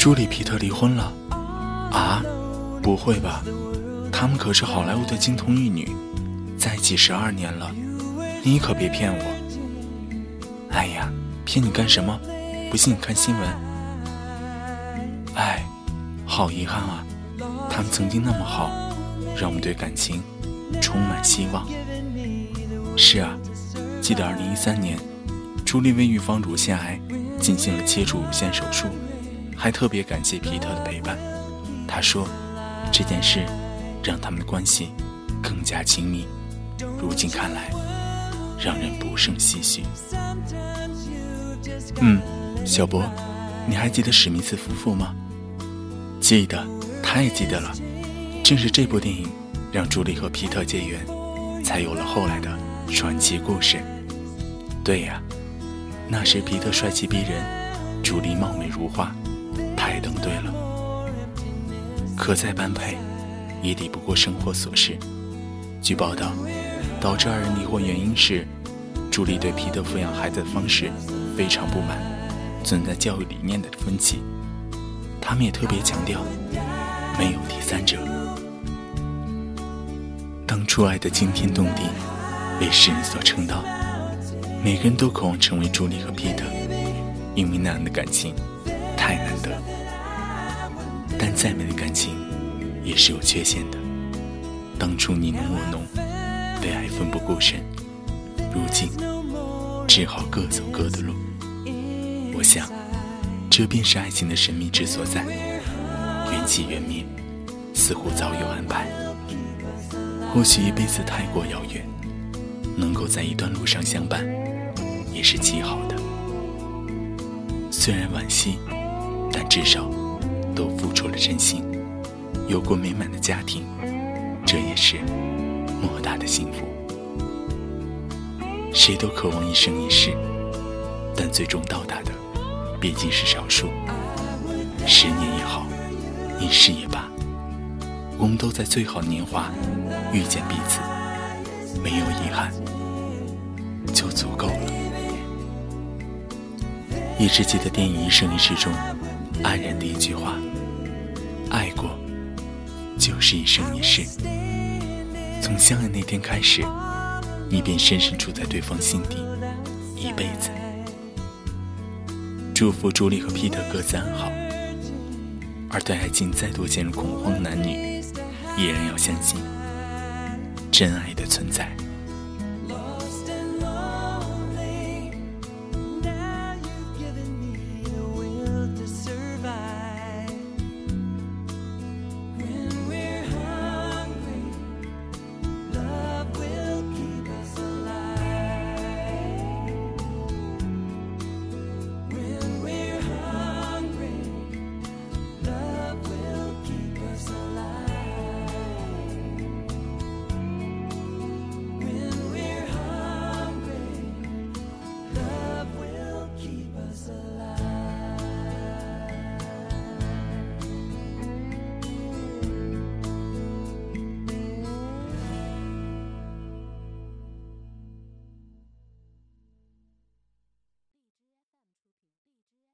朱莉·皮特离婚了？啊，不会吧？他们可是好莱坞的金童玉女，在一起十二年了。你可别骗我！哎呀，骗你干什么？不信你看新闻。哎，好遗憾啊，他们曾经那么好，让我们对感情充满希望。是啊，记得二零一三年，朱莉为预防乳腺癌进行了切除乳腺手术，还特别感谢皮特的陪伴。他说，这件事让他们的关系更加亲密。如今看来。让人不胜唏嘘。嗯，小博，你还记得史密斯夫妇吗？记得，太记得了。正是这部电影，让朱莉和皮特结缘，才有了后来的传奇故事。对呀，那时皮特帅气逼人，朱莉貌美如花，等对了。可再般配，也抵不过生活琐事。据报道。导致二人离婚原因是，朱莉对皮特抚养孩子的方式非常不满，存在教育理念的分歧。他们也特别强调，没有第三者。当初爱的惊天动地，被世人所称道，每个人都渴望成为朱莉和皮特，因为那样的感情太难得。但再美的感情，也是有缺陷的。当初你侬我侬。为爱奋不顾身，如今只好各走各的路。我想，这便是爱情的神秘之所在。缘起缘灭，似乎早有安排。或许一辈子太过遥远，能够在一段路上相伴，也是极好的。虽然惋惜，但至少都付出了真心，有过美满的家庭，这也是。莫大的幸福，谁都渴望一生一世，但最终到达的毕竟是少数。十年也好，一世也罢，我们都在最好的年华遇见彼此，没有遗憾就足够了。一直记得电影《一生一世》中安然的一句话：“爱过，就是一生一世。”从相爱那天开始，你便深深住在对方心底，一辈子。祝福朱莉和皮特各自安好。而对爱情再度陷入恐慌的男女，依然要相信真爱的存在。